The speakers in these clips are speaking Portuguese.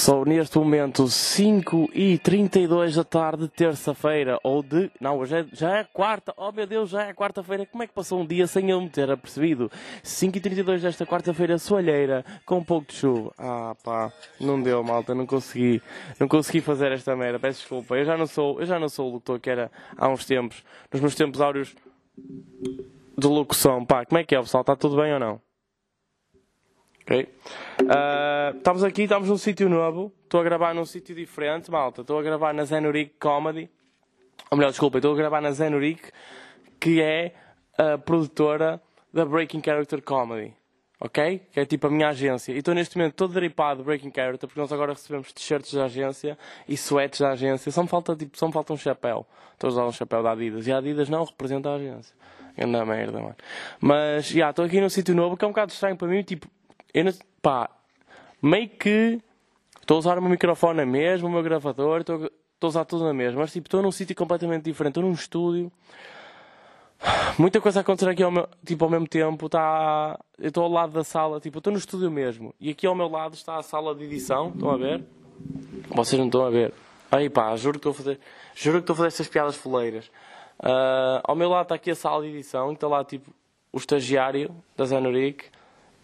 São neste momento 5 e 32 da tarde, terça-feira, ou de. Não, hoje é, já é quarta, oh meu Deus, já é quarta-feira. Como é que passou um dia sem eu me ter apercebido? 5 e 32 desta quarta-feira, soalheira, com um pouco de chuva. Ah pá, não deu malta, não consegui. Não consegui fazer esta merda, peço desculpa. Eu já não sou, eu já não sou o locutor que era há uns tempos, nos meus tempos áureos de locução. Pá, como é que é pessoal? Está tudo bem ou não? Ok? Uh, estamos aqui, estamos num sítio novo. Estou a gravar num sítio diferente, malta. Estou a gravar na Zenuric Comedy. Ou melhor, desculpa, estou a gravar na Zenuric, que é a produtora da Breaking Character Comedy. Ok? Que é tipo a minha agência. E estou neste momento todo deripado de Breaking Character, porque nós agora recebemos t-shirts da agência e sweats da agência. Só me falta, tipo, só me falta um chapéu. Estou a usar um chapéu da Adidas. E a Adidas não representa a agência. Anda merda, mano. Mas, já, yeah, estou aqui num sítio novo que é um bocado estranho para mim. Tipo, eu não, pá, meio que estou a usar o meu microfone na mesma, o meu gravador, estou, a usar tudo na mesma, mas tipo, estou num sítio completamente diferente, estou num estúdio. Muita coisa a acontecer aqui ao, meu, tipo, ao mesmo tempo. Tá, eu estou ao lado da sala, tipo, estou no estúdio mesmo. E aqui ao meu lado está a sala de edição. Estão a ver? Vocês não estão a ver. Aí pá, juro que estou a fazer, juro que estou a fazer estas piadas foleiras. Uh, ao meu lado está aqui a sala de edição, está lá tipo o estagiário da Zanuric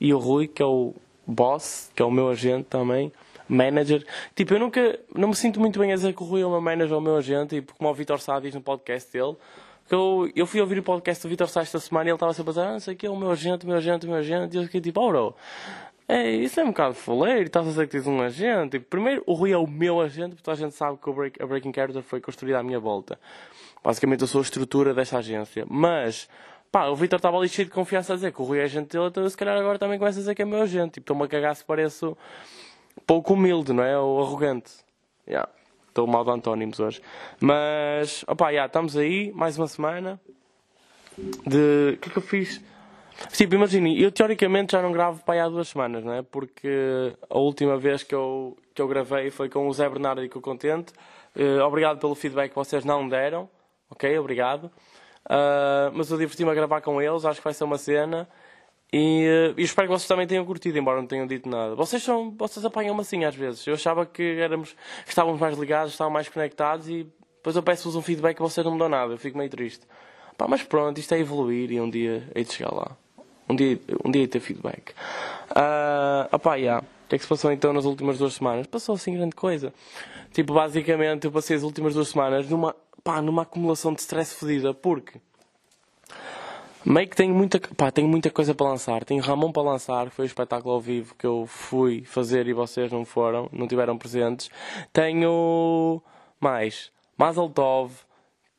e o Rui, que é o boss, que é o meu agente também, manager. Tipo, eu nunca, não me sinto muito bem a dizer que o Rui é o meu manager ou o meu agente, tipo, como o Vitor Sá diz no podcast dele. Eu, eu fui ouvir o podcast do Vitor Sá esta semana e ele estava sempre a dizer, ah, não sei o que, é o meu agente, o meu agente, o meu agente. E eu fiquei tipo, oh bro, é, isso é um bocado foleiro, estás a dizer que tens um agente. Tipo, primeiro, o Rui é o meu agente, porque toda a gente sabe que Break, a Breaking Character foi construída à minha volta. Basicamente, eu sou a estrutura desta agência. Mas, Pá, o Vitor estava ali cheio de confiança a dizer que o Rui é agente dele, então se calhar agora também começa a dizer que é meu agente. Tipo, estou-me a cagar se pareço pouco humilde, não é? Ou arrogante. Yeah. Estou mal de antónimos hoje. Mas, opá, yeah, estamos aí, mais uma semana. De. O que é que eu fiz? Tipo, imagine, eu teoricamente já não gravo para aí há duas semanas, não é? Porque a última vez que eu, que eu gravei foi com o Zé Bernardo e com o Contente. Uh, obrigado pelo feedback que vocês não deram. Ok? Obrigado. Uh, mas eu diverti-me a gravar com eles, acho que vai ser uma cena. E, uh, e espero que vocês também tenham curtido, embora não tenham dito nada. Vocês, são, vocês apanham-me assim às vezes. Eu achava que, éramos, que estávamos mais ligados, estávamos mais conectados e depois eu peço-vos um feedback e vocês não me dão nada. Eu fico meio triste. Pá, mas pronto, isto é evoluir e um dia hei de chegar lá. Um dia, um dia de ter feedback. Uh, yeah. O que é que se passou então nas últimas duas semanas? Passou assim grande coisa. Tipo, basicamente eu passei as últimas duas semanas numa pá, numa acumulação de stress fodida, porque meio que tenho muita, pá, tenho muita coisa para lançar. Tenho Ramon para lançar, que foi o espetáculo ao vivo que eu fui fazer e vocês não foram, não tiveram presentes. Tenho mais Mazel Tov.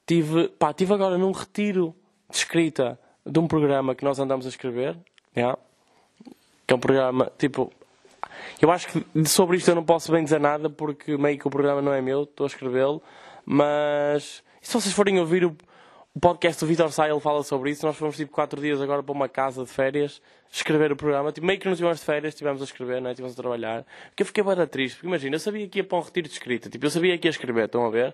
Tive, pá, tive agora num retiro de escrita de um programa que nós andamos a escrever, yeah, que é um programa tipo. Eu acho que sobre isto eu não posso bem dizer nada porque meio que o programa não é meu, estou a escrevê-lo. Mas se vocês forem ouvir o, o podcast do Vitor Sá, ele fala sobre isso. Nós fomos tipo 4 dias agora para uma casa de férias escrever o programa. Tipo, meio que nos tivemos de férias, estivemos a escrever, né? estivemos a trabalhar. Porque eu fiquei bem triste. Porque imagina, eu sabia que ia para um retiro de escrita. Tipo, eu sabia que ia escrever, estão a ver?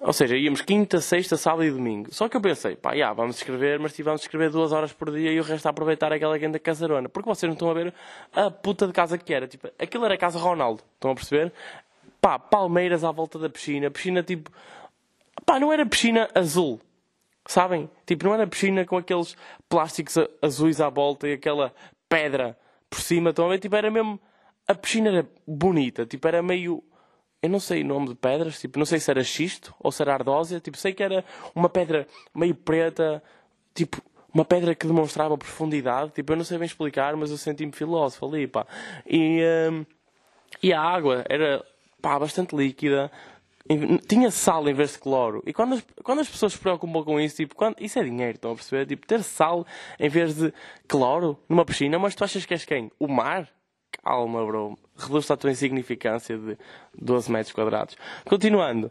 Ou seja, íamos quinta, sexta, sábado e domingo. Só que eu pensei, pá, já, vamos escrever, mas tivemos de escrever duas horas por dia e o resto a aproveitar aquela grande casarona. Porque vocês não estão a ver a puta de casa que era. Tipo, aquilo era a casa Ronaldo. Estão a perceber? Pá, palmeiras à volta da piscina, piscina tipo, pá, não era piscina azul, sabem? Tipo, não era piscina com aqueles plásticos azuis à volta e aquela pedra por cima, ver? Tipo, era mesmo, a piscina era bonita, tipo, era meio, eu não sei o nome de pedras, tipo, não sei se era xisto ou se era ardósia, tipo, sei que era uma pedra meio preta, tipo, uma pedra que demonstrava profundidade, tipo, eu não sei bem explicar, mas eu senti-me filósofo ali, pá. E, um, e a água era pá, bastante líquida. Tinha sal em vez de cloro. E quando as, quando as pessoas se preocupam com isso, tipo, quando, isso é dinheiro, estão a perceber? Tipo, ter sal em vez de cloro numa piscina, mas tu achas que és quem? O mar? Calma, bro. Reduz-te a tua insignificância de 12 metros quadrados. Continuando.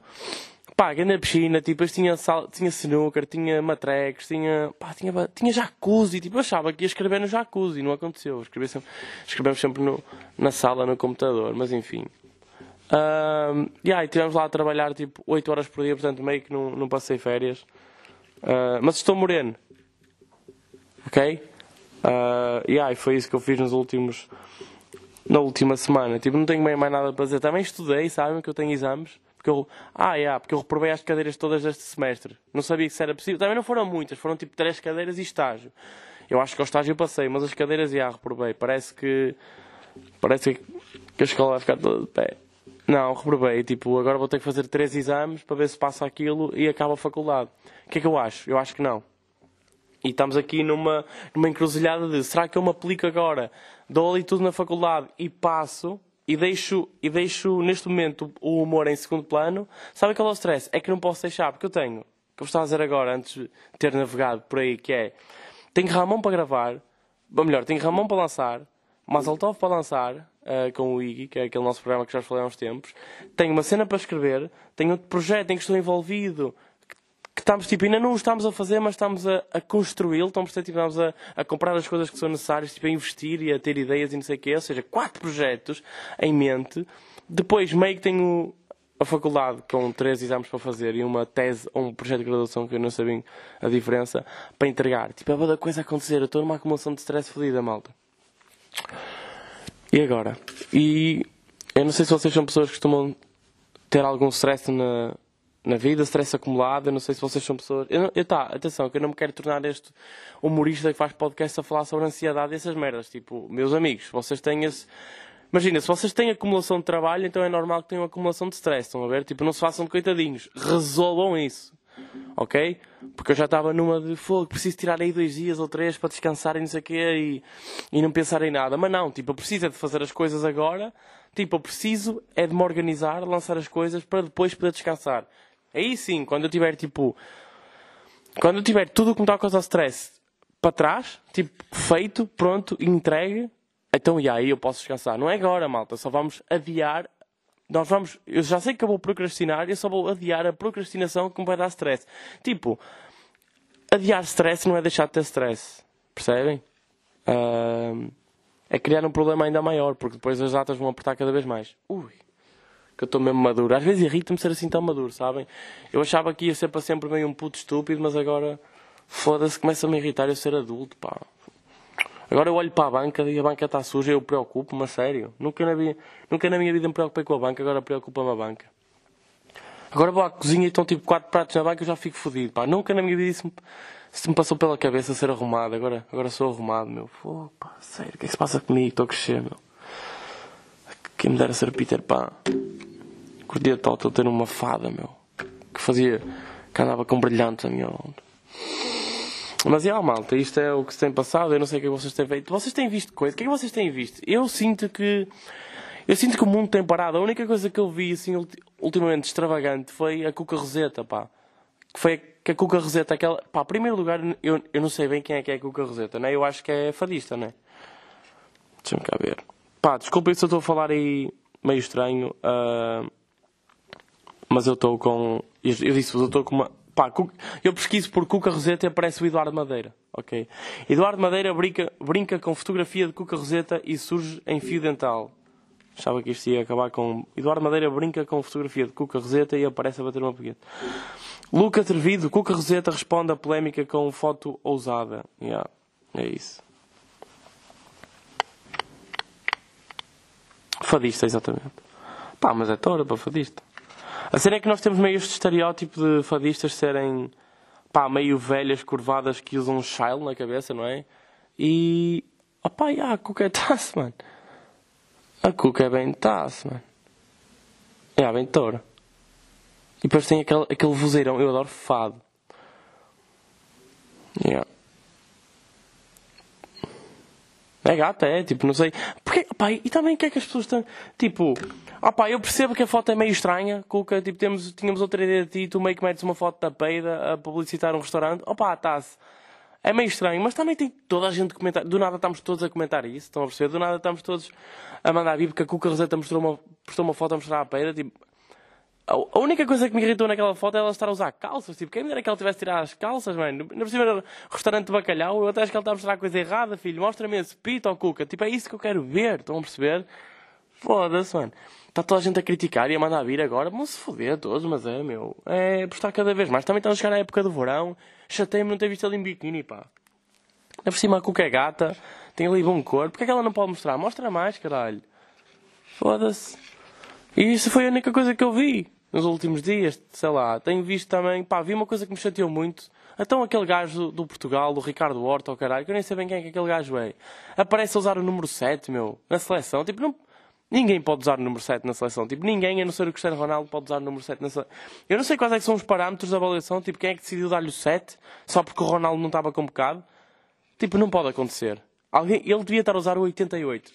Pá, na piscina, tipo, tinha, sal, tinha snooker, tinha matrecos, tinha, pá, tinha, tinha jacuzzi. Tipo, eu achava que ia escrever no jacuzzi, não aconteceu. Escrevi sempre, escrevemos sempre no, na sala, no computador, mas enfim. Uh, yeah, e estivemos lá a trabalhar tipo 8 horas por dia, portanto meio que não, não passei férias. Uh, mas estou moreno. Ok? Uh, yeah, e foi isso que eu fiz nos últimos, na última semana. Tipo, não tenho bem mais nada para dizer. Também estudei, sabem, que eu tenho exames. Porque eu, ah, yeah, porque eu reprovei as cadeiras todas deste semestre. Não sabia que isso era possível. Também não foram muitas, foram tipo três cadeiras e estágio. Eu acho que ao estágio passei, mas as cadeiras, já, yeah, reprovei. Parece que. Parece que a escola vai ficar toda de pé. Não, reprovei. Tipo, agora vou ter que fazer três exames para ver se passa aquilo e acaba a faculdade. O que é que eu acho? Eu acho que não. E estamos aqui numa, numa encruzilhada de será que eu me aplico agora, dou ali tudo na faculdade e passo e deixo, e deixo neste momento o humor em segundo plano? Sabe qual é stress? É que não posso deixar, porque eu tenho, que eu estava a dizer agora, antes de ter navegado por aí, que é tenho Ramon para gravar, ou melhor, tenho Ramon para lançar, Mazaltov para lançar, uh, com o Iggy, que é aquele nosso programa que já falei há uns tempos, tenho uma cena para escrever, tenho outro projeto em que estou envolvido, que estamos, tipo, ainda não o estamos a fazer, mas estamos a, a construí-lo, estamos, tipo, estamos a, a, comprar as coisas que são necessárias, tipo, a investir e a ter ideias e não sei o quê, ou seja, quatro projetos em mente. Depois, meio que tenho a faculdade com três exames para fazer e uma tese ou um projeto de graduação que eu não sabia a diferença para entregar. Tipo, é boa coisa acontecer. Eu estou numa acumulação de stress fodida, malta. E agora? E eu não sei se vocês são pessoas que costumam ter algum stress na, na vida, stress acumulado. Eu não sei se vocês são pessoas. Eu, eu tá, atenção, que eu não me quero tornar este humorista que faz podcast a falar sobre ansiedade e essas merdas. Tipo, meus amigos, vocês têm esse. Imagina, se vocês têm acumulação de trabalho, então é normal que tenham acumulação de stress. Estão a ver? Tipo, não se façam de coitadinhos. Resolvam isso. Ok? Porque eu já estava numa de fogo, preciso tirar aí dois dias ou três para descansar e não sei o quê e, e não pensar em nada. Mas não, tipo, eu preciso é de fazer as coisas agora. Tipo, eu preciso é de me organizar, lançar as coisas para depois poder descansar. Aí sim, quando eu tiver tipo. Quando eu tiver tudo o que me está a causar stress para trás, tipo, feito, pronto, entregue, então e aí eu posso descansar. Não é agora, malta, só vamos adiar. Nós vamos. Eu já sei que eu vou procrastinar, eu só vou adiar a procrastinação que me vai dar stress. Tipo, adiar stress não é deixar de ter stress. Percebem? Uh, é criar um problema ainda maior, porque depois as datas vão apertar cada vez mais. Ui que eu estou mesmo maduro. Às vezes irrita-me ser assim tão maduro, sabem? Eu achava que ia ser para sempre meio um puto estúpido, mas agora, foda-se, começa-me a irritar eu ser adulto, pá. Agora eu olho para a banca e a banca está suja eu preocupo-me, a sério. Nunca na, minha, nunca na minha vida me preocupei com a banca, agora preocupa-me a banca. Agora vou à cozinha e estão tipo quatro pratos na banca e eu já fico fodido, pá. Nunca na minha vida isso me, me passou pela cabeça ser arrumado. Agora, agora sou arrumado, meu. Pô, pá, sério, o que é que se passa comigo? Estou a crescer, meu. Quem me dera ser Peter Pan. Curtia tal estou ter uma fada, meu. Que fazia. que andava com brilhantes a minha onda. Mas é, malta, isto é o que se tem passado. Eu não sei o que vocês têm feito. Vocês têm visto coisa? O que é que vocês têm visto? Eu sinto que. Eu sinto que o mundo tem parado. A única coisa que eu vi, assim, ultimamente extravagante foi a Cuca Roseta, pá. Que foi que a Cuca Roseta, aquela. Pá, em primeiro lugar, eu, eu não sei bem quem é que é a Cuca Roseta, né? Eu acho que é fadista, né? Deixa-me cá ver. Pá, desculpem se eu estou a falar aí meio estranho. Uh mas eu estou com. Eu, eu disse eu estou com uma. Pá, eu pesquiso por Cuca Roseta e aparece o Eduardo Madeira. Ok? Eduardo Madeira brinca, brinca com fotografia de Cuca Roseta e surge em fio dental. Achava que isto ia acabar com. Eduardo Madeira brinca com fotografia de Cuca Roseta e aparece a bater uma peguete. Luca Trevido, Cuca Roseta responde à polémica com foto ousada. Yeah, é isso. Fadista, exatamente. Pá, mas é tora para fadista. A cena é que nós temos meio este estereótipo de fadistas serem pá, meio velhas, curvadas que usam um child na cabeça, não é? E. Opá, yeah, a Cuca é taça, mano. A Cuca é bem taça, mano. É, bem toura. E depois tem aquele, aquele vozeirão. Eu adoro fado. Yeah. É gata, é, tipo, não sei. Porque, pá, e também o que é que as pessoas estão. Tipo, ah pá, eu percebo que a foto é meio estranha, Cuca, tipo, temos, tínhamos outra ideia de ti, tu meio que metes uma foto da peida a publicitar um restaurante. Opá, está-se. É meio estranho, mas também tem toda a gente comentar. Do nada estamos todos a comentar isso, estão a perceber? Do nada estamos todos a mandar vir porque a Cuca Roseta mostrou uma, postou uma foto a mostrar a peida, tipo. A única coisa que me irritou naquela foto é ela estar a usar calças. Tipo, quem me dera que ela tivesse tirado as calças, mano. Não precisa restaurante de bacalhau. Eu até acho que ela está a mostrar a coisa errada, filho. Mostra-me esse pito ao Cuca. Tipo, é isso que eu quero ver. Estão a perceber? Foda-se, mano. Está toda a gente a criticar e a mandar vir agora. Vão se foder todos, mas é, meu. É postar cada vez mais. Também estão a chegar na época do verão. Chatei-me não ter visto ali em biquíni, pá. É por cima a Cuca é gata. Tem ali bom corpo. Porquê é que ela não pode mostrar? Mostra mais, caralho. Foda-se. E isso foi a única coisa que eu vi nos últimos dias, sei lá. Tenho visto também, pá, vi uma coisa que me chateou muito. Então aquele gajo do Portugal, do Ricardo Horta, ou caralho, que eu nem sei bem quem é que aquele gajo é. Aparece a usar o número 7, meu, na seleção. Tipo, não... ninguém pode usar o número 7 na seleção. Tipo, ninguém, a não ser o Cristiano Ronaldo, pode usar o número 7 na seleção. Eu não sei quais é são os parâmetros da avaliação. Tipo, quem é que decidiu dar-lhe o 7 só porque o Ronaldo não estava convocado? Tipo, não pode acontecer. Alguém... Ele devia estar a usar o 88.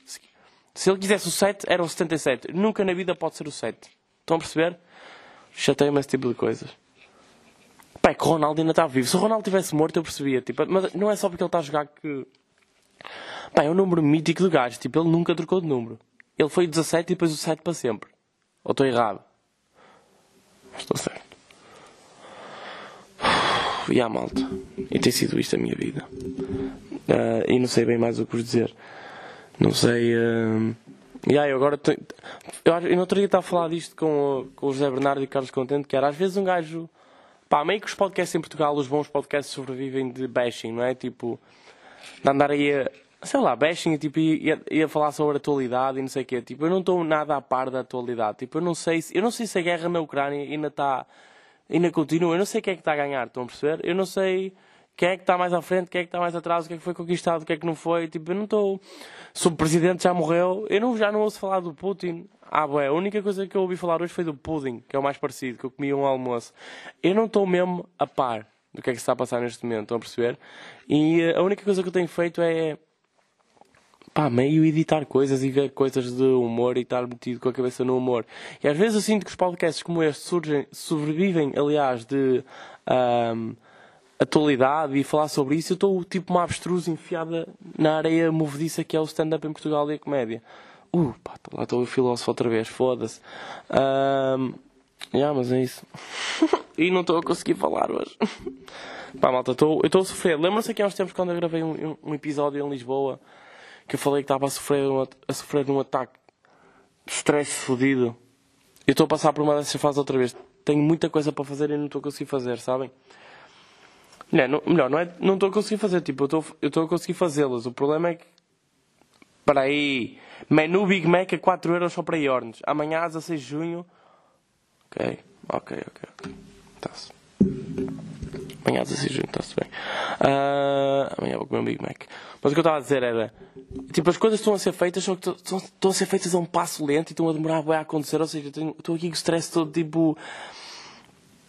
Se ele quisesse o 7, era o 77. Nunca na vida pode ser o 7. Estão a perceber? Chateia-me esse tipo de coisas. Pá, é que o Ronaldo ainda está vivo. Se o Ronaldo tivesse morto, eu percebia. Tipo, mas não é só porque ele está a jogar que. Pá, é um número mítico do gajo. Tipo, ele nunca trocou de número. Ele foi 17 e depois o 7 para sempre. Ou estou errado? Estou certo. E a malta. E tem sido isto a minha vida. Uh, e não sei bem mais o que vos dizer. Não sei. Uh... E aí, agora. Tenho... Eu, eu não outro dia a falar disto com, com o José Bernardo e Carlos Contente, que era às vezes um gajo. Pá, meio que os podcasts em Portugal, os bons podcasts sobrevivem de bashing, não é? Tipo, de andar aí a. Sei lá, bashing tipo, ia, ia falar sobre a atualidade e não sei o quê. Tipo, eu não estou nada a par da atualidade. Tipo, eu não sei se, eu não sei se a guerra na Ucrânia ainda está. ainda continua. Eu não sei quem é que está a ganhar, estão a perceber? Eu não sei quem é que está mais à frente, quem é que está mais atrás, o que é que foi conquistado, o que é que não foi. Tipo, eu não estou. Se o presidente já morreu, eu não, já não ouço falar do Putin. Ah, bué, a única coisa que eu ouvi falar hoje foi do pudding, que é o mais parecido, que eu comi um almoço. Eu não estou mesmo a par do que é que se está a passar neste momento, estão a perceber? E eh, a única coisa que eu tenho feito é. Pá, meio editar coisas e ver coisas de humor e estar metido com a cabeça no humor. E às vezes eu sinto que os podcasts como este surgem, sobrevivem, aliás, de. Um, atualidade e falar sobre isso, eu estou tipo uma abstruse enfiada na areia movediça que é o stand-up em Portugal e a comédia. Uh, pá, lá estou o filósofo outra vez, foda-se. Um, yeah, mas é isso. e não estou a conseguir falar hoje. pá, malta, tô, eu estou a sofrer. Lembram-se aqui há uns tempos quando eu gravei um, um, episódio em Lisboa que eu falei que estava a sofrer, um, a sofrer um ataque de stress fodido. Eu estou a passar por uma dessas fases outra vez. Tenho muita coisa para fazer e não estou a conseguir fazer, sabem? Não, não, melhor, não é, não estou a conseguir fazer, tipo, eu estou, a conseguir fazê-las. O problema é que. Para aí. Menu Big Mac a 4 euros só para Iornes. Amanhã, a 16 de junho. Ok, ok, ok. Está-se. Amanhã, a 16 de junho, está-se bem. Uh, amanhã vou comer um Big Mac. Mas o que eu estava a dizer era. Tipo, as coisas estão a ser feitas, só que estão, a ser feitas a um passo lento e estão a demorar a acontecer. Ou seja, estou aqui com o stress todo, tipo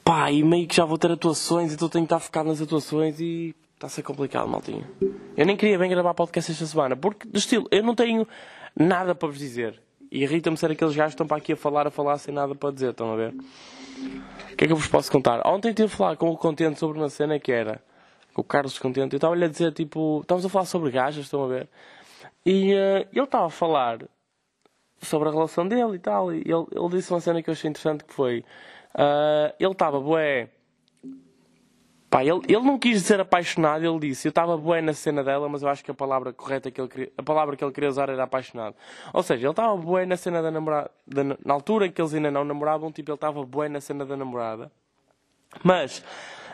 pá, e meio que já vou ter atuações, então tenho que estar focado nas atuações e está a ser complicado, maltinho. Eu nem queria bem gravar podcast esta semana, porque, de estilo, eu não tenho nada para vos dizer. E irrita-me ser aqueles gajos que estão para aqui a falar, a falar sem nada para dizer, estão a ver? O que é que eu vos posso contar? Ontem tive a falar com o Contente sobre uma cena que era com o Carlos Contente. Eu estava-lhe a dizer, tipo, estávamos a falar sobre gajas, estão a ver? E uh, ele estava a falar sobre a relação dele e tal. E ele, ele disse uma cena que eu achei interessante que foi Uh, ele estava bué. Pá, ele, ele não quis dizer apaixonado, ele disse eu estava bué na cena dela, mas eu acho que a palavra correta que ele queria, a palavra que ele queria usar era apaixonado. Ou seja, ele estava bué na cena da namorada, da, na altura em que eles ainda não namoravam, tipo, ele estava bué na cena da namorada, mas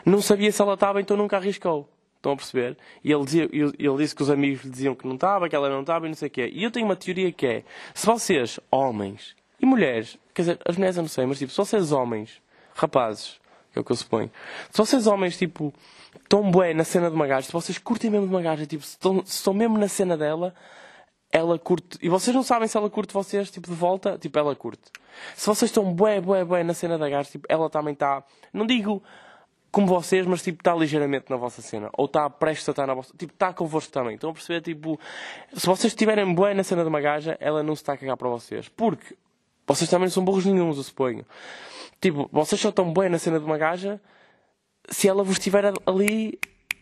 não sabia se ela estava, então nunca arriscou. Estão a perceber? E ele, dizia, ele disse que os amigos lhe diziam que não estava, que ela não estava e não sei o quê. E eu tenho uma teoria que é: se vocês, homens, e mulheres, quer dizer, as mulheres eu não sei, mas tipo, se vocês homens, rapazes, é o que eu suponho, se vocês homens, tipo, estão bué na cena de uma gaja, se vocês curtem mesmo de uma gaja, tipo, se estão, mesmo na cena dela, ela curte, e vocês não sabem se ela curte vocês, tipo, de volta, tipo, ela curte. Se vocês estão bué, bué, bué na cena da gaja, tipo, ela também está, não digo como vocês, mas tipo, está ligeiramente na vossa cena. Ou está prestes a estar na vossa. Tipo, está convosco também. Estão a perceber? Tipo, se vocês estiverem bué na cena de uma gaja, ela não se está a cagar para vocês. Porque vocês também não são burros nenhums, eu suponho. Tipo, vocês só estão bem na cena de uma gaja se ela vos estiver ali,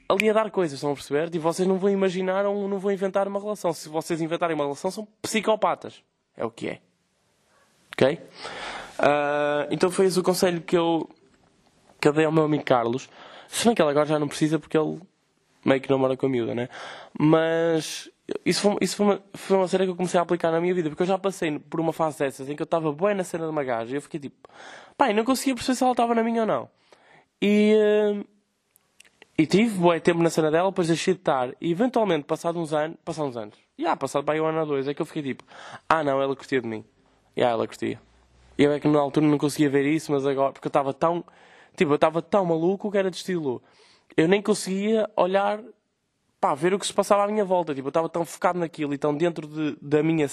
ali a dar coisas, estão a perceber? Tipo, vocês não vão imaginar ou não vão inventar uma relação. Se vocês inventarem uma relação, são psicopatas. É o que é. Ok? Uh, então foi esse o conselho que eu, que eu dei ao meu amigo Carlos. Se bem que ele agora já não precisa porque ele meio que namora com a miúda, né? Mas isso foi, isso foi, uma, foi uma cena que eu comecei a aplicar na minha vida, porque eu já passei por uma fase dessas em que eu estava bem na cena de uma gaja e eu fiquei tipo, pai, não conseguia perceber se ela estava na minha ou não. E, uh, e tive bué tempo na cena dela, depois deixei de estar. E eventualmente, passado uns anos, passados uns anos, e ah, passado aí um ano ou dois, é que eu fiquei tipo, ah não, ela curtia de mim. E yeah, ela curtia. Eu é que na altura não conseguia ver isso, mas agora, porque eu estava tão, tipo, eu estava tão maluco que era de estilo. Eu nem conseguia olhar, pá, ver o que se passava à minha volta. Tipo, eu estava tão focado naquilo e tão dentro de, da minha,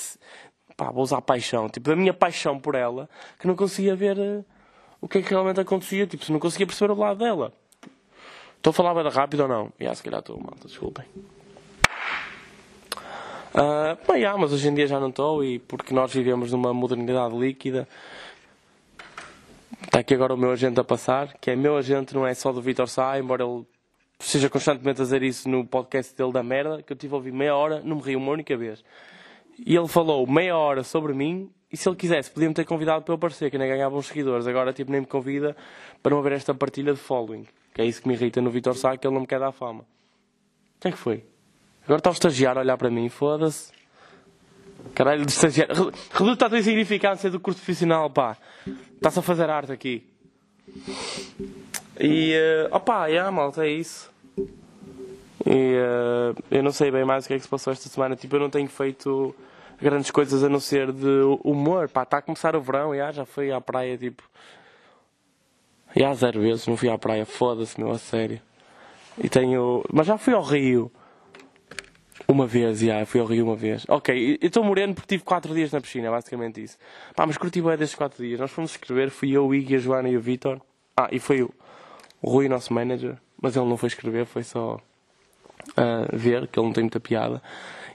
pá, vou usar paixão, tipo, da minha paixão por ela, que não conseguia ver uh, o que é que realmente acontecia. Tipo, não conseguia perceber o lado dela. Estou a falar bem rápido ou não? Já, se calhar estou, malta, desculpem. Uh, bem, ah, mas hoje em dia já não estou e porque nós vivemos numa modernidade líquida. Está aqui agora o meu agente a passar, que é meu agente, não é só do Vitor Sá, embora ele seja constantemente a dizer isso no podcast dele da merda, que eu tive a ouvir meia hora, não me ri uma única vez. E ele falou meia hora sobre mim e se ele quisesse podia-me ter convidado para eu aparecer, que nem ganhava uns seguidores. Agora tipo, nem me convida para não haver esta partilha de following. Que é isso que me irrita no Vitor Sá, que ele não me quer dar fama. O que é que foi? Agora está o estagiário a olhar para mim, foda-se. Caralho, de estagiário. Reduta a tua insignificância do curso profissional, pá. Estás a fazer arte aqui. E, uh, opá, yeah, malta, é isso. E uh, eu não sei bem mais o que é que se passou esta semana. Tipo, eu não tenho feito grandes coisas a não ser de humor. Pá, está a começar o verão, yeah, já fui à praia, tipo. Já yeah, zero vezes, não fui à praia, foda-se, meu, a sério. E tenho. Mas já fui ao Rio. Uma vez, já, yeah, fui ao Rio uma vez. Ok, eu estou moreno porque tive 4 dias na piscina, basicamente isso. Pá, mas curti bem desses 4 dias. Nós fomos escrever, fui eu, o Iggy, a Joana e o Vitor. Ah, e foi o, o Rui, nosso manager. Mas ele não foi escrever, foi só uh, ver, que ele não tem muita piada.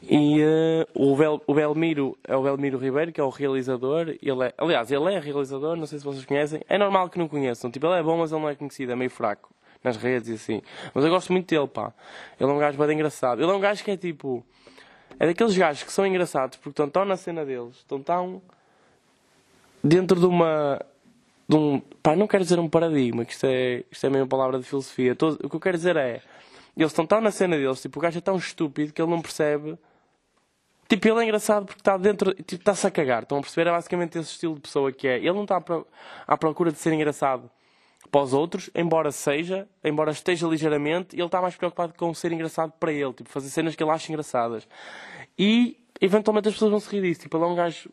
E uh, o, Bel, o Belmiro é o Belmiro Ribeiro, que é o realizador. Ele é, aliás, ele é realizador, não sei se vocês conhecem. É normal que não conheçam. Tipo, ele é bom, mas ele não é conhecido, é meio fraco nas redes e assim. Mas eu gosto muito dele, pá. Ele é um gajo bem engraçado. Ele é um gajo que é tipo. É daqueles gajos que são engraçados porque estão tão na cena deles, estão tão dentro de uma. De um, pá, não quero dizer um paradigma, que isto é, isto é uma palavra de filosofia. Todo, o que eu quero dizer é. Eles estão tão na cena deles, tipo, o gajo é tão estúpido que ele não percebe. Tipo, ele é engraçado porque está dentro, tipo, está-se a cagar. Estão a perceber? É basicamente esse estilo de pessoa que é. Ele não está à procura de ser engraçado para os outros, embora seja, embora esteja ligeiramente, ele está mais preocupado com ser engraçado para ele, tipo, fazer cenas que ele acha engraçadas. E eventualmente as pessoas vão se rir disso. Tipo, ele é um gajo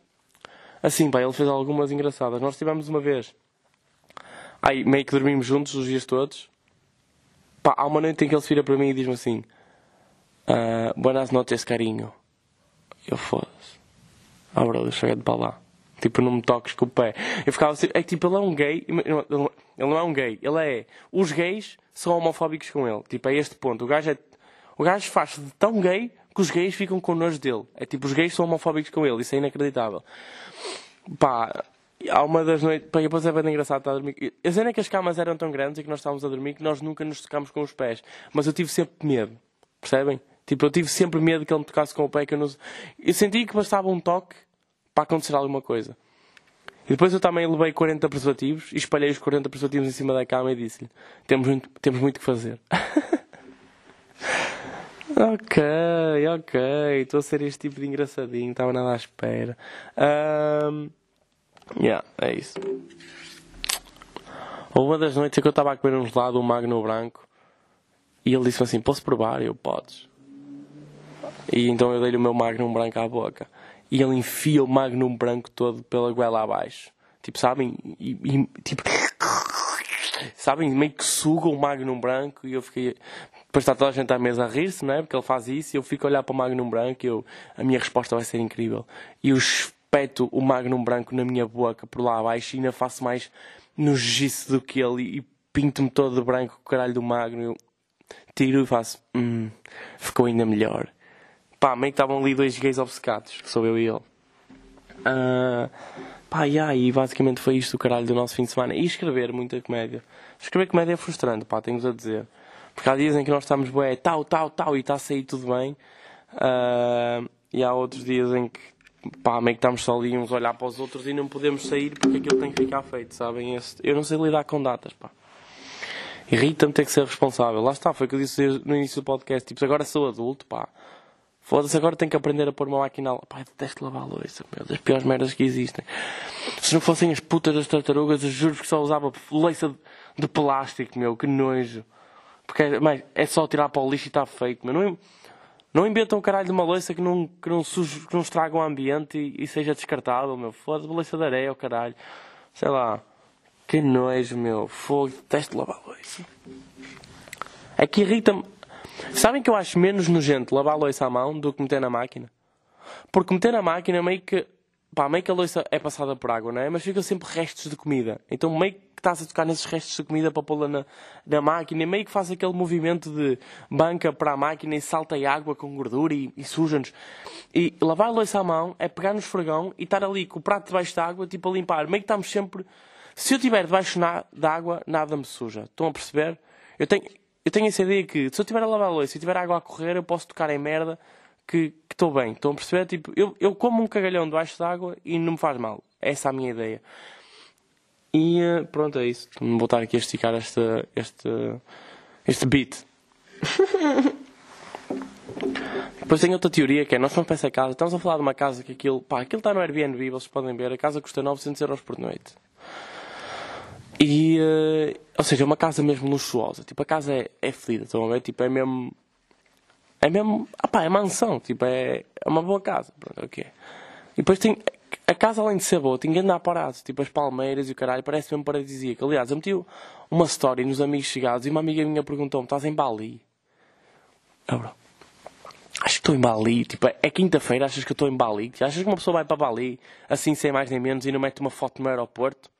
assim, pá, ele fez algumas engraçadas. Nós tivemos uma vez, aí meio que dormimos juntos os dias todos. Pá, há uma noite em que ele se vira para mim e diz-me assim: uh, Buenas noches, carinho. Eu foda-se. Ah, brother, chega de para lá. Tipo, não me toques com o pé. Eu ficava assim, é que tipo, ele é um gay. Ele não é um gay. Ele é. Os gays são homofóbicos com ele. Tipo, é este ponto. O gajo é. O gajo faz-se de tão gay que os gays ficam com nojo dele. É tipo, os gays são homofóbicos com ele. Isso é inacreditável. Pá, há uma das noites. Pá, depois é bem engraçado estar a dormir. A cena é que as camas eram tão grandes e que nós estávamos a dormir que nós nunca nos tocámos com os pés. Mas eu tive sempre medo. Percebem? Tipo, eu tive sempre medo que ele me tocasse com o pé. Que eu, não... eu senti que bastava um toque para acontecer alguma coisa. E depois eu também levei 40 preservativos e espalhei os 40 preservativos em cima da cama e disse-lhe: temos muito, temos muito que fazer. ok, ok. Estou a ser este tipo de engraçadinho, estava nada à espera. Um, yeah, é isso. Uma das noites que eu estava a comer um gelado, um magno branco, e ele disse assim: Posso provar? Eu, podes. E então eu dei-lhe o meu magnum branco à boca e ele enfia o magnum branco todo pela goela abaixo. Tipo, sabem? E, e, tipo, sabem? Meio que suga o magnum branco e eu fiquei. Depois está toda a gente à mesa a rir-se, não é? Porque ele faz isso e eu fico a olhar para o magnum branco e eu... a minha resposta vai ser incrível. E eu espeto o magnum branco na minha boca por lá abaixo e ainda faço mais nojice do que ele e pinto-me todo de branco com o caralho do magno. Eu tiro e faço. Hum, ficou ainda melhor. Pá, meio que estavam ali dois gays obcecados, sou eu e ele. Uh, pá, yeah, e basicamente foi isto o caralho do nosso fim de semana. E escrever muita comédia. Escrever comédia é frustrante, pá, tenho-vos a dizer. Porque há dias em que nós estamos, bué, tal, tal, tal, e está a sair tudo bem. Uh, e há outros dias em que, pá, meio que estamos só ali uns a olhar para os outros e não podemos sair porque aquilo tem que ficar feito, sabem? Eu não sei lidar com datas, pá. Irrita-me ter que ser responsável. Lá está, foi o que eu disse no início do podcast. Tipo, agora sou adulto, pá. Foda-se, agora tenho que aprender a pôr uma máquina. Pai, detesto lavar a louça, meu, das piores merdas que existem. Se não fossem as putas das tartarugas, eu juro que só usava louça de plástico, meu, que nojo. Porque é, mas é só tirar para o lixo e está feito, meu. Não, Não inventam o caralho de uma louça que não, que não, sujo, que não estraga o ambiente e, e seja descartável, meu. Foda-se, louça de areia, o caralho. Sei lá. Que nojo, meu. Fogo, detesto lavar louça. É que irrita-me. Sabem que eu acho menos nojento lavar louça à mão do que meter na máquina? Porque meter na máquina meio que. Pá, meio que a louça é passada por água, não é? Mas fica sempre restos de comida. Então meio que estás a tocar nesses restos de comida para pô-la na, na máquina e meio que faz aquele movimento de banca para a máquina e salta a água com gordura e, e suja-nos. E lavar a louça à mão é pegar no esfregão e estar ali com o prato debaixo da água, tipo a limpar. Meio que estamos sempre. Se eu estiver debaixo na, da água, nada me suja. Estão a perceber? Eu tenho, eu tenho essa ideia que se eu estiver a lavar a louça e tiver água a correr, eu posso tocar em merda que estou bem. Estão a perceber? Tipo, eu, eu como um cagalhão debaixo de água e não me faz mal. Essa é a minha ideia. E eh, pronto, é isso. Vou voltar aqui a esticar este, este, este beat. Depois tem outra teoria que é, nós fomos para essa casa, estamos a falar de uma casa que aquilo, pá, aquilo está no Airbnb, vocês podem ver, a casa custa 900 euros por noite. E, uh, ou seja, é uma casa mesmo luxuosa, tipo, a casa é, é fedida, estão a ver? Tipo, é mesmo, é mesmo, ah pá, é mansão, tipo, é, é uma boa casa, pronto, ok. E depois tem, a casa além de ser boa, que andar parado, tipo, as palmeiras e o caralho, parece mesmo paradisíaco. Aliás, eu meti uma story nos amigos chegados e uma amiga minha perguntou-me, estás em Bali? Ah, bro. Acho que estou em Bali, tipo, é quinta-feira, achas que eu estou em Bali? Achas que uma pessoa vai para Bali, assim, sem mais nem menos, e não mete uma foto no aeroporto?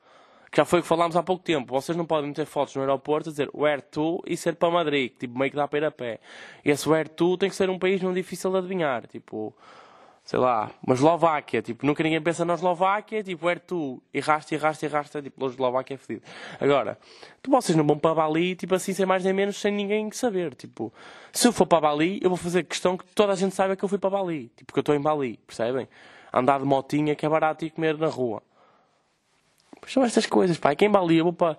Que já foi o que falámos há pouco tempo. Vocês não podem meter fotos no aeroporto a dizer where to e ser para Madrid, tipo, meio que dá para ir a pé. E esse where to tem que ser um país não difícil de adivinhar, tipo, sei lá, uma Eslováquia, tipo, nunca ninguém pensa na Eslováquia, tipo, where to, e rasta, e rasta, e rasta, tipo, a Eslováquia é fedido. Agora, tu, vocês não vão para Bali, tipo assim, sem mais nem menos, sem ninguém saber, tipo, se eu for para Bali, eu vou fazer questão que toda a gente saiba que eu fui para Bali, tipo, que eu estou em Bali, percebem? Andar de motinha que é barato e comer na rua. São estas coisas, pá. Aqui em Bali, eu vou para,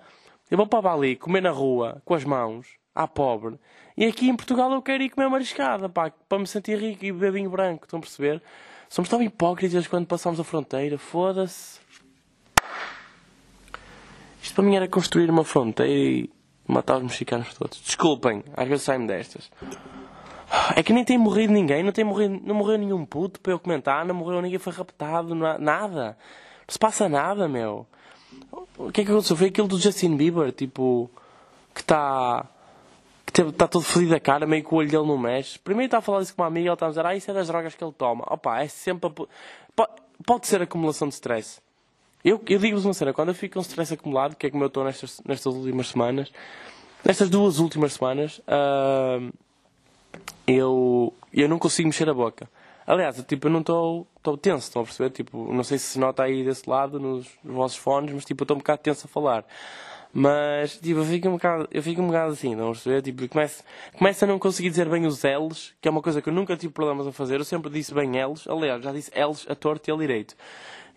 eu vou para Bali comer na rua, com as mãos, à pobre. E aqui em Portugal eu quero ir comer mariscada, pá, para me sentir rico e beber vinho branco. Estão a perceber? Somos tão hipócritas quando passamos a fronteira. Foda-se. Isto para mim era construir uma fronteira e matar os mexicanos todos. Desculpem, às vezes saem-me destas. É que nem tem morrido ninguém, não, tem morrido, não morreu nenhum puto para eu comentar, não morreu ninguém, foi raptado, nada. Não se passa nada, meu. O que é que aconteceu? Foi aquilo do Justin Bieber, tipo, que está. que está todo fodido a cara, meio que o olho dele não mexe. Primeiro está a falar isso com uma amiga e ele está a dizer, ah, isso é das drogas que ele toma. Opa, é sempre. A... Pode ser acumulação de stress. Eu, eu digo-vos uma cena, quando eu fico com stress acumulado, que é como eu estou nestas, nestas últimas semanas, nestas duas últimas semanas, uh, eu, eu não consigo mexer a boca. Aliás, tipo, eu não estou tenso, estão a perceber? Tipo, não sei se se nota aí desse lado nos, vossos fones, mas tipo, eu estou um bocado tenso a falar. Mas, tipo, eu fico um bocado, eu fico um bocado assim, a perceber? Tipo, começo, começo a não conseguir dizer bem os L's, que é uma coisa que eu nunca tive problemas a fazer. Eu sempre disse bem L's, aliás, já disse L's a torto e a direito.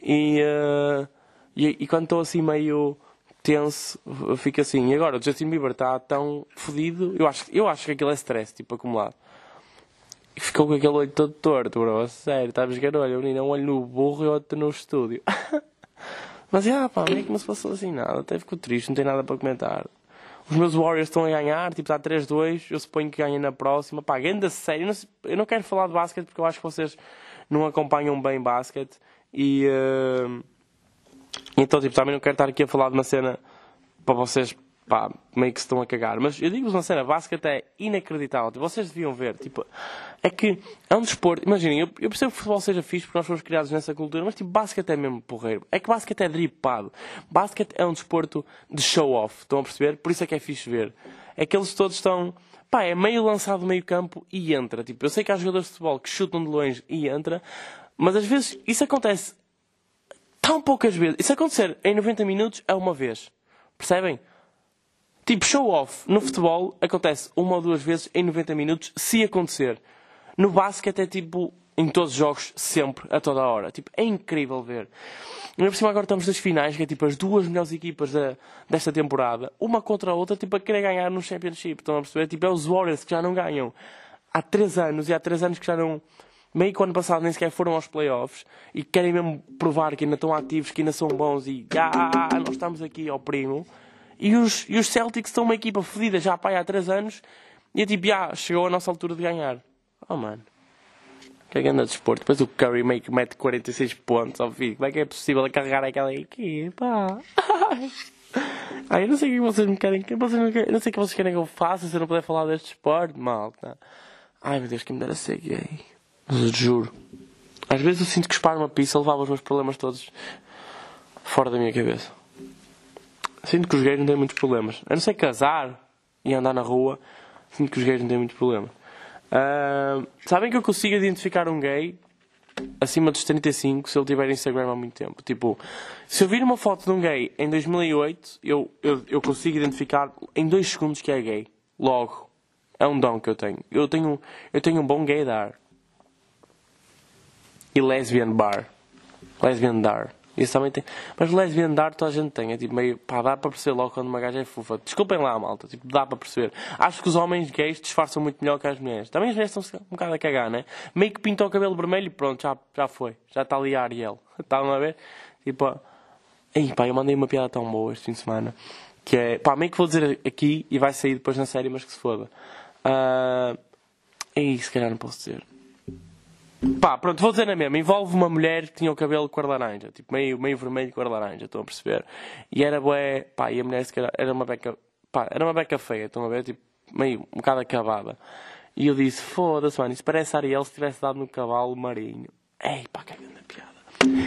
E, uh, e, e quando estou assim meio tenso, fico assim. E agora, o Justin Bieber está tão fodido, eu acho, eu acho que aquilo é stress, tipo, acumulado. E ficou com aquele olho todo torto, bro. Sério, estás a ver olho, menino, um olho no burro e outro no estúdio. Mas, ah, pá, meio que não se passou assim nada. Até ficou triste, não tem nada para comentar. Os meus Warriors estão a ganhar, tipo, está 3-2. Eu suponho que ganhem na próxima. Pá, ainda sério. Eu não, eu não quero falar de basquete porque eu acho que vocês não acompanham bem basquete. E. Uh... Então, tipo, também não quero estar aqui a falar de uma cena para vocês pá, meio que se estão a cagar. Mas eu digo-vos uma cena, basquete é inacreditável. Tipo, vocês deviam ver. Tipo, é que é um desporto. Imaginem, eu, eu percebo que o futebol seja fixe porque nós fomos criados nessa cultura, mas tipo, basquete é mesmo porreiro. É que basquete é dripado. Basquete é um desporto de show-off. Estão a perceber? Por isso é que é fixe ver. É que eles todos estão. Pá, é meio lançado do meio campo e entra. Tipo, eu sei que há jogadores de futebol que chutam de longe e entra, mas às vezes isso acontece tão poucas vezes. Isso acontecer em 90 minutos é uma vez. Percebem? Tipo, show-off no futebol acontece uma ou duas vezes em 90 minutos, se acontecer. No basquete é tipo em todos os jogos, sempre, a toda a hora. Tipo, é incrível ver. E por cima agora estamos nas finais, que é tipo as duas melhores equipas da, desta temporada, uma contra a outra, tipo, a querer ganhar no Championship. Estão a perceber? Tipo, é os Warriors que já não ganham há três anos e há três anos que já não. Meio que o ano passado nem sequer foram aos playoffs e querem mesmo provar que ainda estão ativos, que ainda são bons e ah, nós estamos aqui ao primo. E os, e os Celtics estão uma equipa fodida já pá, há 3 anos e é tipo, ah, chegou a nossa altura de ganhar. Oh, mano. Que grande desporto. Depois o Curry meio que mete 46 pontos ao filho. Como é que é possível carregar aquela equipa? Ai, eu não sei o que vocês me querem. Vocês não querem não sei o que vocês querem que eu faça se eu não puder falar deste esporte, malta. Ai meu Deus, que me dera ser gay. Mas juro. Às vezes eu sinto que espar uma pizza levava os meus problemas todos fora da minha cabeça. Sinto que os gays não têm muitos problemas. A não ser casar e andar na rua, sinto que os gays não têm muitos problemas. Uh, sabem que eu consigo identificar um gay acima dos 35 se ele tiver Instagram há muito tempo. Tipo, se eu vir uma foto de um gay em 2008, eu, eu, eu consigo identificar em 2 segundos que é gay. Logo. É um dom que eu tenho. Eu tenho, eu tenho um bom gaydar. E lesbian bar. Lesbian dar. Isso também tem. Mas lesbian dar toda a gente tem. É tipo meio. pá, dá para perceber logo quando uma gaja é fofa. Desculpem lá, malta. Tipo, dá para perceber. Acho que os homens gays disfarçam muito melhor que as mulheres. Também as mulheres estão um bocado a cagar, né? Meio que pintam o cabelo vermelho e pronto, já, já foi. Já está ali a Ariel. Estavam a ver? Tipo. Ei, pá, eu mandei uma piada tão boa este fim de semana. Que é. pá, meio que vou dizer aqui e vai sair depois na série, mas que se foda. Uh... Ei, se calhar não posso dizer. Pá, pronto, vou dizer na mesma. Envolve uma mulher que tinha o cabelo cor laranja, tipo meio, meio vermelho cor laranja, estão a perceber? E era bué, pá, e a mulher se calhar, era uma beca, pá, era uma beca feia, estão a ver? Tipo, meio, um bocado acabada. E eu disse, foda-se, mano, isso parece Ariel se tivesse dado no cavalo marinho. Ei, pá, que grande piada.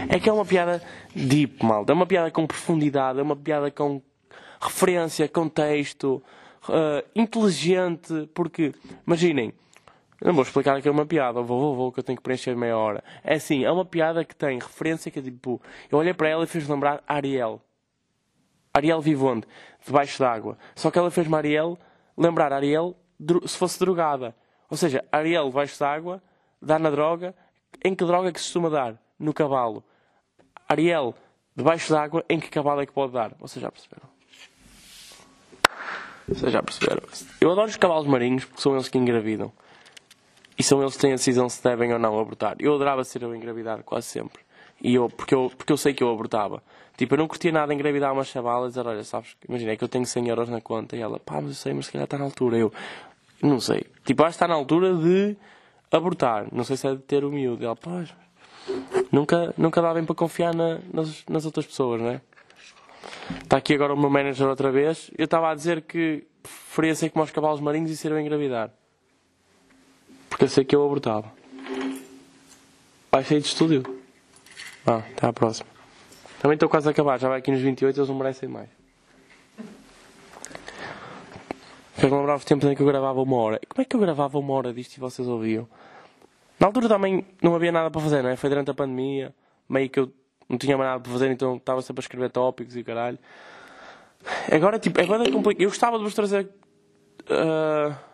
É que é uma piada deep, malta. É uma piada com profundidade, é uma piada com referência, contexto, uh, inteligente, porque, imaginem, não vou explicar aqui uma piada, vou, vou, vou, que eu tenho que preencher meia hora. É assim, é uma piada que tem referência que é tipo. Eu olhei para ela e fez lembrar Ariel. Ariel vive onde? Debaixo d'água. Só que ela fez-me Ariel lembrar Ariel se fosse drogada. Ou seja, Ariel debaixo d'água, dá na droga. Em que droga é que se costuma dar? No cavalo. Ariel debaixo d'água, em que cavalo é que pode dar? Vocês já perceberam? Vocês já perceberam? Eu adoro os cavalos marinhos porque são eles que engravidam. E são eles que têm a decisão se devem ou não abortar. Eu adorava ser eu engravidar, quase sempre. E eu, porque, eu, porque eu sei que eu abortava. Tipo, eu não curtia nada engravidar uma chavala e dizer, olha, sabes, imagina, é que eu tenho 100 euros na conta. E ela, pá, mas eu sei, mas se calhar está na altura. Eu, não sei. Tipo, acho que está na altura de abortar. Não sei se é de ter o miúdo. E ela, pá, nunca, nunca dá bem para confiar na, nas, nas outras pessoas, não é? Está aqui agora o meu manager outra vez. Eu estava a dizer que preferia ser como os cavalos marinhos e ser eu engravidar. Porque eu sei que eu abortava. Baixei de estúdio. Ah, até à próxima. Também estou quase a acabar, já vai aqui nos 28, eles não merecem mais. Quero lembrar os tempos em que eu gravava uma hora. Como é que eu gravava uma hora disto e vocês ouviam? Na altura também não havia nada para fazer, não é? Foi durante a pandemia, meio que eu não tinha mais nada para fazer, então estava sempre a escrever tópicos e caralho. Agora, tipo, agora é complicado. Eu gostava de vos trazer. Uh,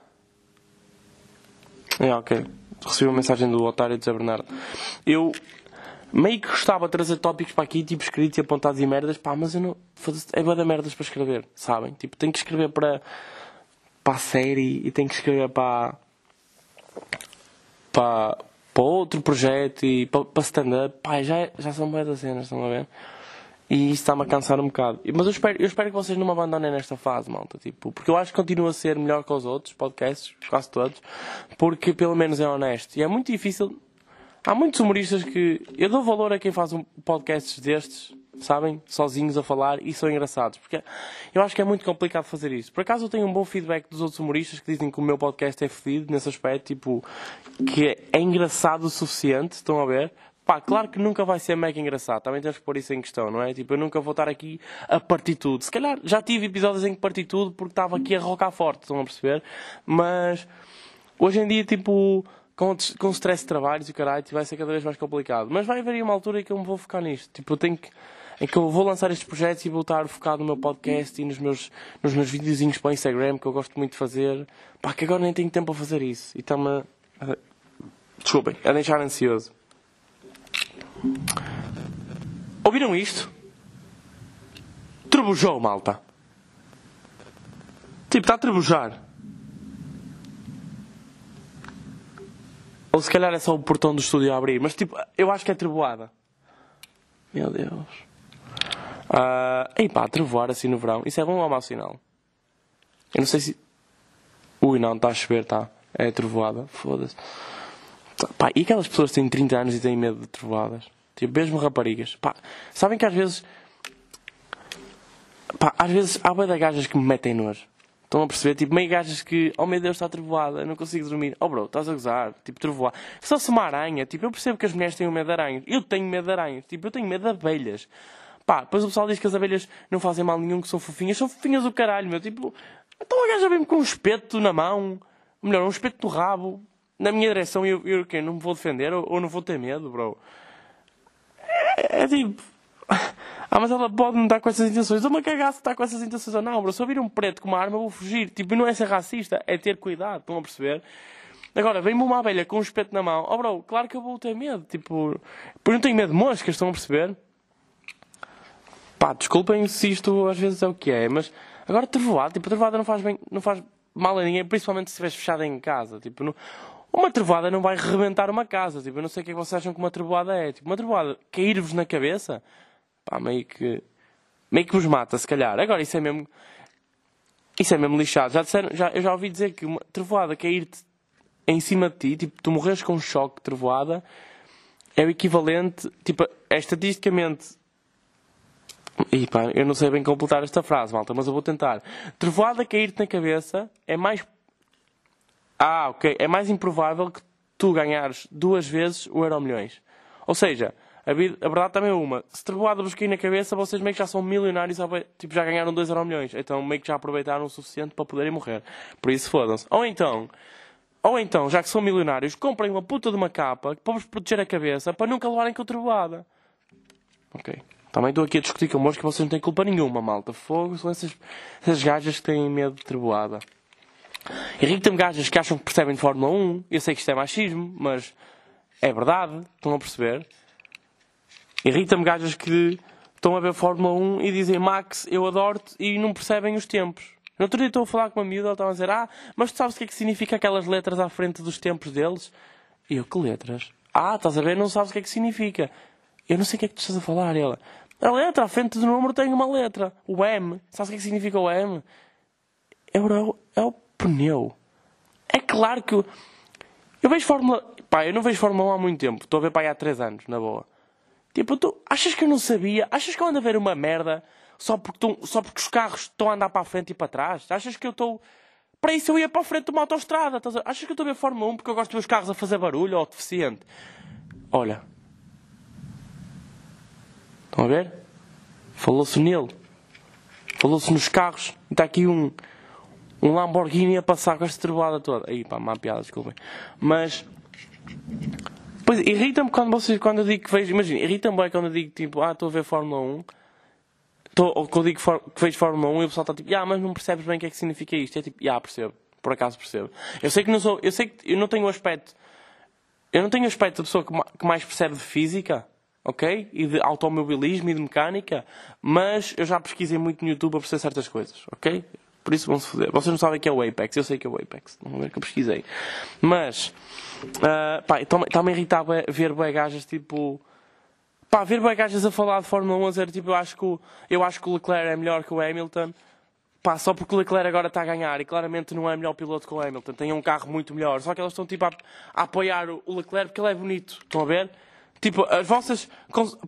é, ok. Recebi uma mensagem do Otário de Zé Bernardo. Eu meio que gostava de trazer tópicos para aqui, tipo escritos e apontados e merdas, pá, mas eu não. É boa da merdas para escrever, sabem? Tipo, tenho que escrever para. para a série e tenho que escrever para. para. para outro projeto e para, para stand-up, pá, já, já são boas das cenas, estão a ver? E isso está-me a cansar um bocado. Mas eu espero, eu espero que vocês não me abandonem nesta fase, malta. Tipo, porque eu acho que continua a ser melhor que os outros podcasts, quase todos, porque pelo menos é honesto. E é muito difícil. Há muitos humoristas que. Eu dou valor a quem faz um podcasts destes, sabem? Sozinhos a falar e são engraçados. Porque eu acho que é muito complicado fazer isso. Por acaso eu tenho um bom feedback dos outros humoristas que dizem que o meu podcast é fedido nesse aspecto, tipo, que é engraçado o suficiente, estão a ver? Pá, claro que nunca vai ser mega engraçado. Também temos que pôr isso em questão, não é? Tipo, eu nunca vou estar aqui a partir tudo. Se calhar já tive episódios em que parti tudo porque estava aqui a rocar forte, estão a perceber? Mas hoje em dia, tipo, com, com stress de trabalhos e caralho, vai ser cada vez mais complicado. Mas vai haver uma altura em que eu me vou focar nisto. Tipo, eu tenho que. Em que eu vou lançar estes projetos e vou estar focado no meu podcast e nos meus, nos meus videozinhos para o Instagram, que eu gosto muito de fazer. Pá, que agora nem tenho tempo a fazer isso. E está-me a. Desculpem, a deixar ansioso. Ouviram isto? Trebujou, malta. Tipo, está a trebujar. Ou se calhar é só o portão do estúdio a abrir. Mas tipo, eu acho que é treboada. Meu Deus. Uh, ei pá, trevoar assim no verão. Isso é bom ou mau sinal? Eu não sei se. Ui, não, está a chover, está. É trovoada, foda-se. Pá, e aquelas pessoas que têm 30 anos e têm medo de trovoadas? Tipo, mesmo raparigas. Pá, sabem que às vezes. Pá, às vezes há de gajas que me metem nojo. Estão a perceber? Tipo, meio gajas que, oh meu Deus, está trovoada, não consigo dormir. Oh bro, estás a gozar. Tipo, trovoada. Só se uma aranha. Tipo, eu percebo que as mulheres têm medo de aranhas. Eu tenho medo de aranhas. Tipo, eu tenho medo de abelhas. Pá, depois o pessoal diz que as abelhas não fazem mal nenhum, que são fofinhas. São fofinhas do caralho, meu. Tipo, então a gaja vem-me com um espeto na mão. Melhor, um espeto no rabo. Na minha direção e eu, eu, eu, não me vou defender ou, ou não vou ter medo, bro. É, é tipo. Ah, mas ela pode me dar com essas intenções. Eu me cagaço estar com essas intenções ou não, bro. Se eu vir um preto com uma arma, eu vou fugir. Tipo, não é ser racista, é ter cuidado. Estão a perceber? Agora, vem-me uma abelha com um espeto na mão. Oh, bro, claro que eu vou ter medo. Tipo, eu não tenho medo de moscas, estão a perceber? Pá, desculpem se isto às vezes é o que é, mas agora trevoada, tipo, trevoada não faz bem, não faz mal a ninguém, principalmente se estiveres fechado em casa. Tipo, não, uma trevoada não vai rebentar uma casa. Tipo, eu não sei o que é que vocês acham que uma trevoada é. Tipo, uma trevoada cair-vos na cabeça, pá, meio que. meio que vos mata, se calhar. Agora, isso é mesmo. Isso é mesmo lixado. Já disseram, já, eu já ouvi dizer que uma trevoada cair-te em cima de ti, tipo, tu morres com um choque de trevoada, é o equivalente, tipo, é estatisticamente. E pá, eu não sei bem completar esta frase, malta, mas eu vou tentar. Trevoada cair-te na cabeça é mais ah, ok. É mais improvável que tu ganhares duas vezes o Euro Milhões. Ou seja, a, verdade também é uma. Se trovoada vos cair na cabeça, vocês meio que já são milionários, tipo, já ganharam dois Euro Milhões. Então meio que já aproveitaram o suficiente para poderem morrer. Por isso fodam-se. Ou então, ou então, já que são milionários, comprem uma puta de uma capa para vos proteger a cabeça para nunca levarem com a trovoada. Ok. Também estou aqui a discutir com que vocês não têm culpa nenhuma, malta. Fogo são essas, essas gajas que têm medo de trovoada. Irrita-me gajas que acham que percebem de Fórmula 1. Eu sei que isto é machismo, mas é verdade. Estão a perceber? Irrita-me gajas que estão a ver Fórmula 1 e dizem Max, eu adoro-te e não percebem os tempos. No outro dia estou a falar com uma miúda, ela estava a dizer Ah, mas tu sabes o que é que significa aquelas letras à frente dos tempos deles? E eu, que letras? Ah, estás a ver? Não sabes o que é que significa. Eu não sei o que é que tu estás a falar. ela, a letra à frente do número tem uma letra. O M. Sabes o que é que significa o M? É o, é o pneu. É claro que eu, eu vejo Fórmula. Pá, eu não vejo Fórmula 1 há muito tempo. Estou a ver aí há 3 anos, na boa. Tipo, tu achas que eu não sabia? Achas que eu ando a ver uma merda só porque, tu, só porque os carros estão a andar para a frente e para trás? Achas que eu estou. Para isso eu ia para a frente de uma autostrada. Achas que eu estou a ver Fórmula 1 porque eu gosto de ver os carros a fazer barulho ou deficiente? Olha. Estão a ver? Falou-se nele. Falou-se nos carros. Está aqui um um Lamborghini a passar com esta trovoada toda. Aí pá, má piada, desculpem. Mas. Pois irrita-me quando vocês quando eu digo que vejo. Imagina, irrita-me bem quando eu digo tipo, ah, estou a ver Fórmula 1. Tô, ou quando eu digo for, que vejo Fórmula 1 e o pessoal está tipo, ah, mas não percebes bem o que é que significa isto. É tipo, ah, percebo. Por acaso percebo. Eu sei que não sou. Eu sei que eu não tenho o aspecto. Eu não tenho o aspecto da pessoa que mais percebe de física ok? E de automobilismo e de mecânica, mas eu já pesquisei muito no YouTube a perceber certas coisas, ok? Por isso vão se foder. Vocês não sabem que é o Apex, eu sei que é o Apex. Não ver que eu pesquisei. Mas, uh, pá, está-me a irritar ver gajas tipo. Pá, ver gajas a falar de Fórmula 1 a dizer tipo, eu acho, que o, eu acho que o Leclerc é melhor que o Hamilton. Pá, só porque o Leclerc agora está a ganhar e claramente não é melhor piloto que o Hamilton. Tem um carro muito melhor. Só que elas estão tipo a, a apoiar o Leclerc porque ele é bonito. Estão a ver? Tipo, as vossas.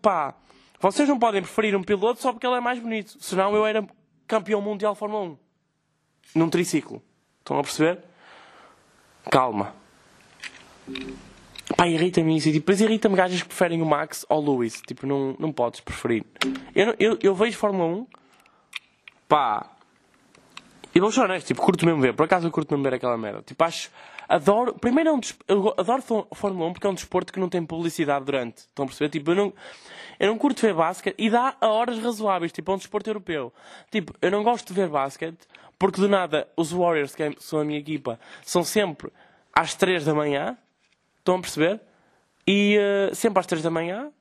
Pá, vocês não podem preferir um piloto só porque ele é mais bonito. Senão eu era campeão mundial de Fórmula 1 num triciclo. Estão a perceber? Calma. Pá, irrita-me isso. E depois irrita-me gajas que preferem o Max ao Lewis. Tipo, não, não podes preferir. Eu, eu, eu vejo Fórmula 1. Pá. E vou ser honesto, tipo, curto mesmo ver. Por acaso eu curto mesmo ver aquela merda. Tipo, acho. Adoro. Primeiro, é um eu adoro Fórmula 1 porque é um desporto que não tem publicidade durante. Estão a perceber? Tipo, eu não. Eu não curto ver basquete e dá a horas razoáveis. Tipo, é um desporto europeu. Tipo, eu não gosto de ver basquete porque do nada os Warriors, que é, são a minha equipa, são sempre às 3 da manhã. Estão a perceber? E uh, sempre às 3 da manhã,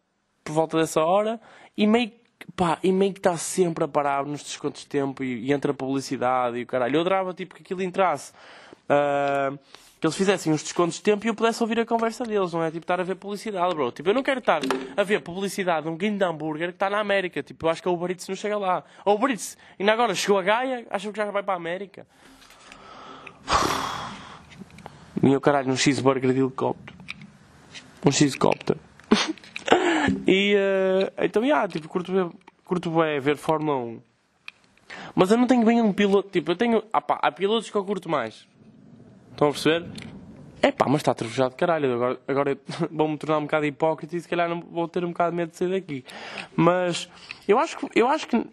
por volta dessa hora, e meio, pá, e meio que está sempre a parar nos descontos de tempo e, e entra publicidade e o caralho. Eu adorava tipo, que aquilo entrasse. Uh, que eles fizessem uns descontos de tempo e eu pudesse ouvir a conversa deles, não é? Tipo, estar a ver publicidade, bro. Tipo, eu não quero estar a ver publicidade de um guinho de hambúrguer que está na América. Tipo, eu acho que a Uber Eats não chega lá. A Uber Eats, ainda agora chegou a Gaia, acham que já vai para a América. E o caralho, um cheeseburger de helicóptero. Um cheesecóptero. e uh, então, yeah, tipo, curto, curto bem ver Fórmula 1. Mas eu não tenho bem um piloto, tipo, eu tenho. Ah pá, há pilotos que eu curto mais. Estão a perceber? É pá, mas está trevejado de caralho. Agora, agora vou-me tornar um bocado hipócrita e se calhar não vou ter um bocado de medo de sair daqui. Mas eu acho que. Eu acho que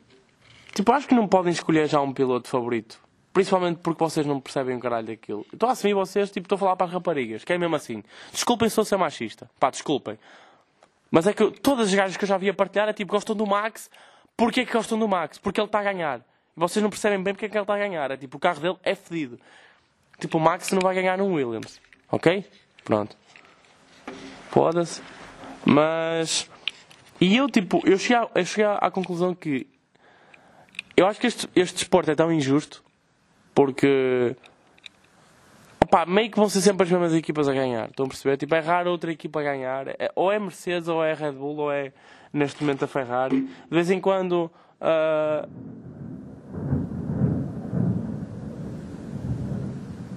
tipo, acho que não podem escolher já um piloto favorito. Principalmente porque vocês não percebem o caralho daquilo. Estou a assumir vocês, tipo, estou a falar para as raparigas, que é mesmo assim. Desculpem se eu ser machista. Pá, desculpem. Mas é que todas as gajas que eu já vi a partilhar é tipo, gostam do Max. Porquê que gostam do Max? Porque ele está a ganhar. E vocês não percebem bem porque é que ele está a ganhar. É tipo, o carro dele é fedido. Tipo, o Max não vai ganhar num Williams. Ok? Pronto. Foda-se. Mas. E eu, tipo, eu cheguei, à, eu cheguei à conclusão que. Eu acho que este, este desporto é tão injusto porque. Opa, meio que vão ser sempre as mesmas equipas a ganhar. Estão a perceber? Tipo, é raro outra equipa a ganhar. É, ou é Mercedes, ou é Red Bull, ou é neste momento a Ferrari. De vez em quando. Uh...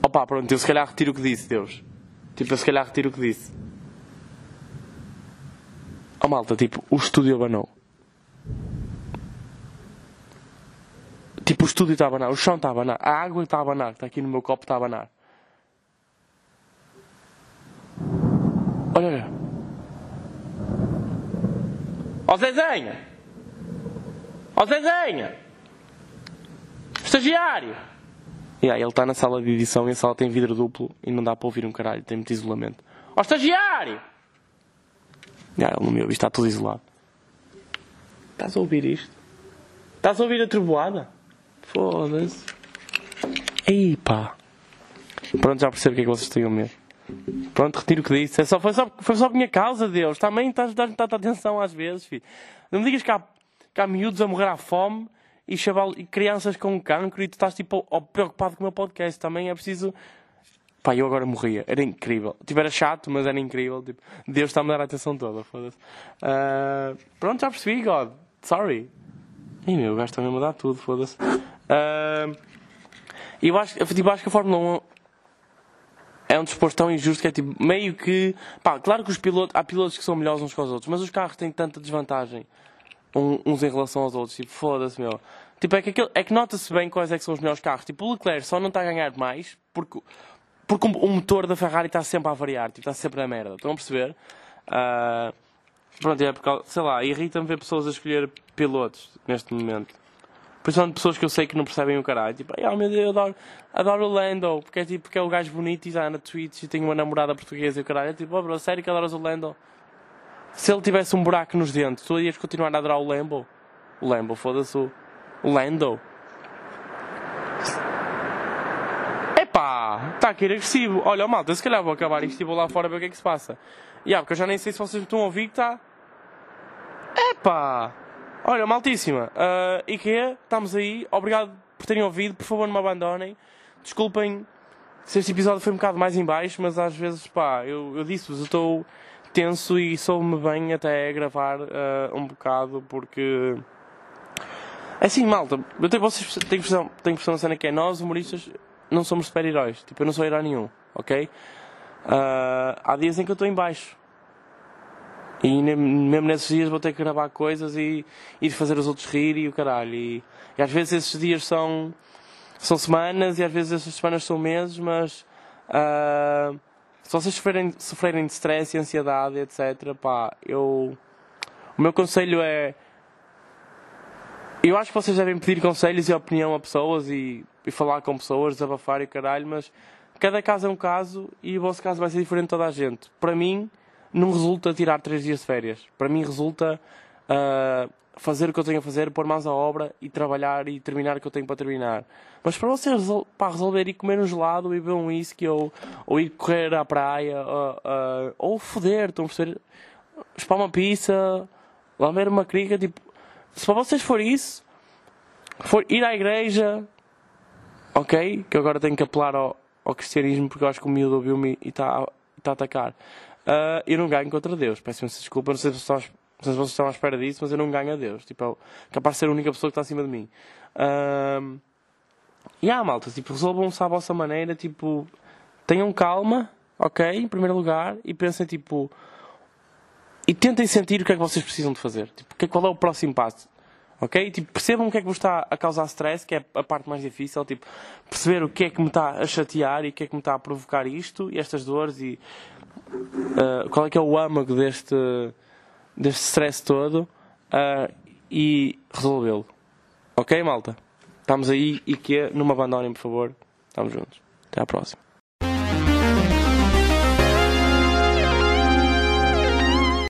Opa, pronto, eu se calhar retiro o que disse, Deus. Tipo, eu se calhar retiro o que disse. Oh malta, tipo, o estúdio abanou. Tipo, o estúdio está a abanar, o chão está a abanar, a água está a abanar, que está aqui no meu copo está a abanar. Olha, olha. Ó oh, Zezenha! Ó oh, Zezenha! Estagiário! E aí, ele está na sala de edição e a sala tem vidro duplo e não dá para ouvir um caralho, tem muito isolamento. Ó oh, estagiário! E aí, ele não me ouve, está tudo isolado. Estás a ouvir isto? Estás a ouvir a trovoada? Foda-se. Ei pá. Pronto, já percebo o que é que vocês têm medo. Pronto, retiro o que disse. É só, foi, só, foi só minha causa, Deus. Também estás a dar tanta atenção às vezes, filho. Não me digas que há, que há miúdos a morrer à fome e, chaval, e crianças com cancro e tu estás tipo preocupado com o meu podcast. Também é preciso. Pá, eu agora morria. Era incrível. Tipo, era chato, mas era incrível. Tipo, Deus está a me dar a atenção toda. Foda-se. Uh, pronto, já percebi, God. Sorry. Ih, meu, o gajo mesmo a dar tudo, foda-se. Uh, eu acho, tipo, acho que a Fórmula 1 é um desporto tão injusto que é tipo, meio que. Pá, claro que os pilotos, há pilotos que são melhores uns que os outros, mas os carros têm tanta desvantagem uns em relação aos outros. Tipo, foda-se, meu. Tipo, é que, aquilo, é que nota-se bem quais é que são os melhores carros. Tipo, o Leclerc só não está a ganhar mais porque, porque o motor da Ferrari está sempre a variar, tipo, está sempre na merda. Estão a perceber? Uh, pronto, é porque, sei lá, irrita-me ver pessoas a escolher pilotos neste momento. Principalmente pessoas que eu sei que não percebem o caralho. Tipo, ai oh, meu Deus, eu adoro, adoro o Lando, porque é tipo, porque é o gajo bonito e já na Twitch e tem uma namorada portuguesa e o caralho. É tipo, oh bro, sério que adoras o Lando? Se ele tivesse um buraco nos dentes, tu ias continuar a adorar o Lambo? O Lambo, foda-se o, Lando. Epá, está aqui agressivo. Olha, malta, se calhar vou acabar isto e vou lá fora ver o que é que se passa. E yeah, porque eu já nem sei se vocês me estão a ouvir que está. Epá! Olha, maltíssima. Uh, IKEA, estamos aí. Obrigado por terem ouvido. Por favor, não me abandonem. Desculpem se este episódio foi um bocado mais em baixo, mas às vezes, pá, eu, eu disse-vos, eu estou tenso e sou-me bem até gravar uh, um bocado porque. É assim, malta, eu tenho, vocês que perceber, têm perceber uma cena que é nós, humoristas, não somos super-heróis. Tipo, eu não sou herói nenhum, ok? Uh, há dias em que eu estou em baixo. E mesmo nesses dias vou ter que gravar coisas e, e fazer os outros rir e o caralho. E, e, às vezes esses dias são, são semanas e às vezes essas semanas são meses, mas uh, se vocês sofrerem, sofrerem de stress e ansiedade, etc., pá, eu. O meu conselho é. Eu acho que vocês devem pedir conselhos e opinião a pessoas e, e falar com pessoas, desabafar e o caralho, mas cada caso é um caso e o vosso caso vai ser diferente de toda a gente. Para mim não resulta tirar três dias de férias. Para mim resulta uh, fazer o que eu tenho a fazer, pôr mãos à obra e trabalhar e terminar o que eu tenho para terminar. Mas para você resol para resolver ir comer um gelado e beber um whisky ou, ou ir correr à praia uh, ou foder, estão a perceber? Espar uma pizza, lamber uma crica, tipo, se para vocês for isso, for ir à igreja, ok? Que agora tenho que apelar ao, ao cristianismo porque eu acho que o miúdo ouviu-me e está tá a atacar uh, eu não ganho contra Deus. Peço-me desculpa, não sei se vocês, vocês estão à espera disso, mas eu não ganho a Deus. Tipo, é capaz de ser a única pessoa que está acima de mim. Uh, e há malta, tipo, resolvam-se à vossa maneira, tipo, tenham calma, ok? Em primeiro lugar, e pensem tipo. E tentem sentir o que é que vocês precisam de fazer. Tipo, qual é o próximo passo? Ok? Tipo, percebam o que é que vos está a causar stress, que é a parte mais difícil. Tipo, perceber o que é que me está a chatear e o que é que me está a provocar isto e estas dores e ah, qual é que é o âmago deste, deste stress todo ah, e resolvê-lo. Ok, malta? Estamos aí e que é, não me abandonem, por favor. Estamos juntos. Até à próxima.